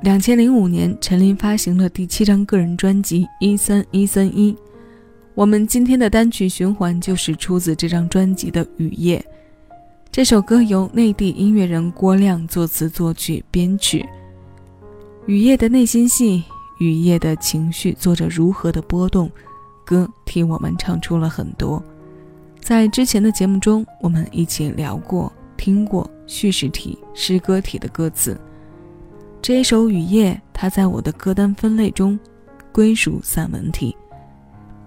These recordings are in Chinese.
两千零五年，陈琳发行了第七张个人专辑《一三一三一》。我们今天的单曲循环就是出自这张专辑的《雨夜》。这首歌由内地音乐人郭亮作词作曲编曲。雨夜的内心戏，雨夜的情绪做着如何的波动？歌替我们唱出了很多。在之前的节目中，我们一起聊过、听过叙事体、诗歌体的歌词。这一首《雨夜》，它在我的歌单分类中归属散文体。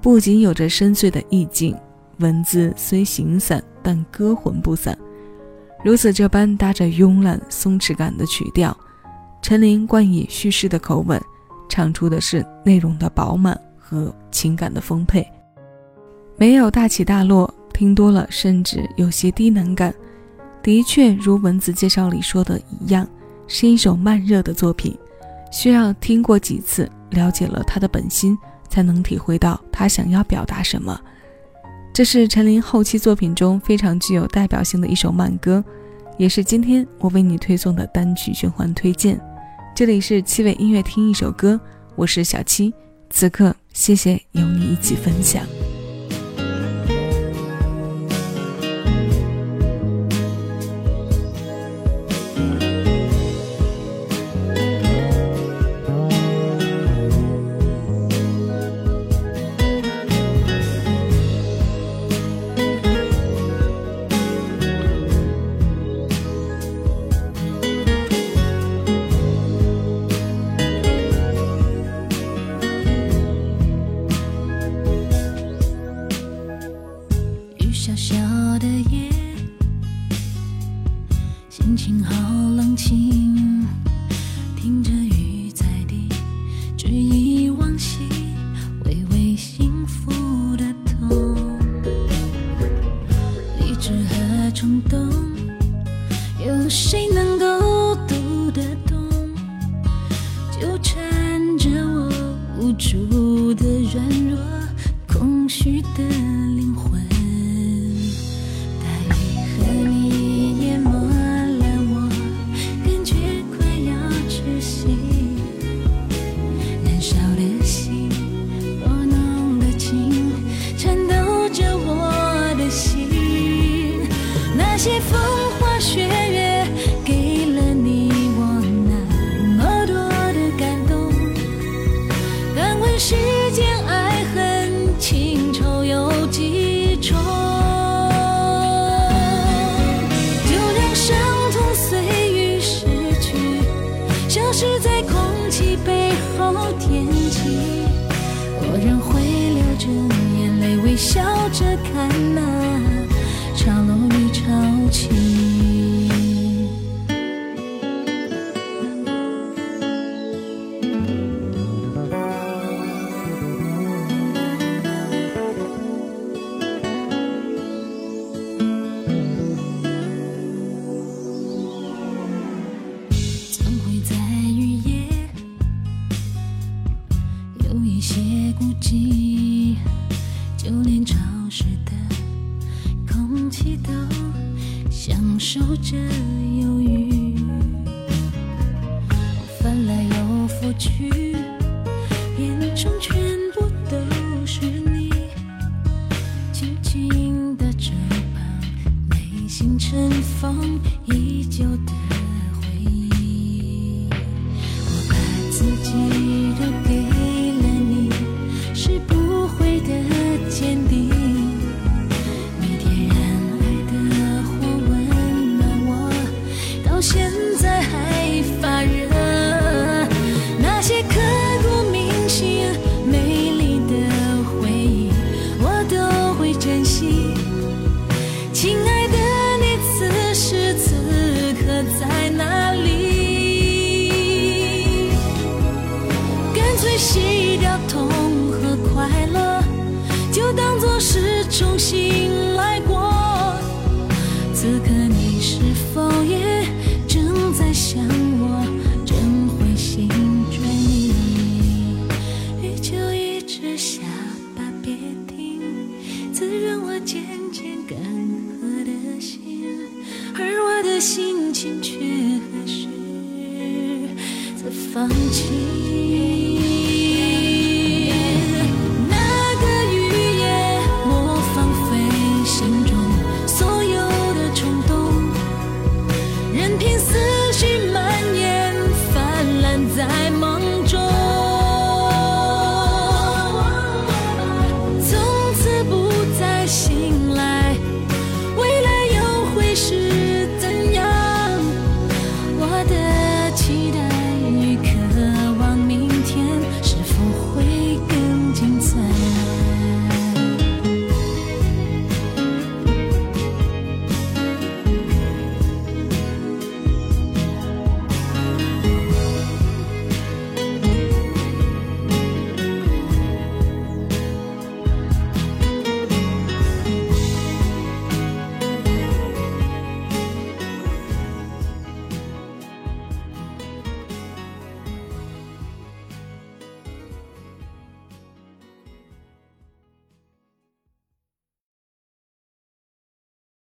不仅有着深邃的意境，文字虽形散，但歌魂不散。如此这般搭着慵懒松弛感的曲调，陈琳冠以叙事的口吻，唱出的是内容的饱满和情感的丰沛，没有大起大落，听多了甚至有些低能感。的确，如文字介绍里说的一样，是一首慢热的作品，需要听过几次，了解了他的本心。才能体会到他想要表达什么。这是陈琳后期作品中非常具有代表性的一首慢歌，也是今天我为你推送的单曲循环推荐。这里是七尾音乐听一首歌，我是小七，此刻谢谢有你一起分享。心情好冷清，听着雨在滴，追忆往昔，微微幸福的痛，理智和冲动，有谁能够读得懂，纠缠着我无助的软弱，空虚的。看那，潮落与潮起，总会在雨夜有一些孤寂。就连潮湿的空气都享受着忧郁翻来又覆去放弃。那个雨夜，我放飞心中所有的冲动，任凭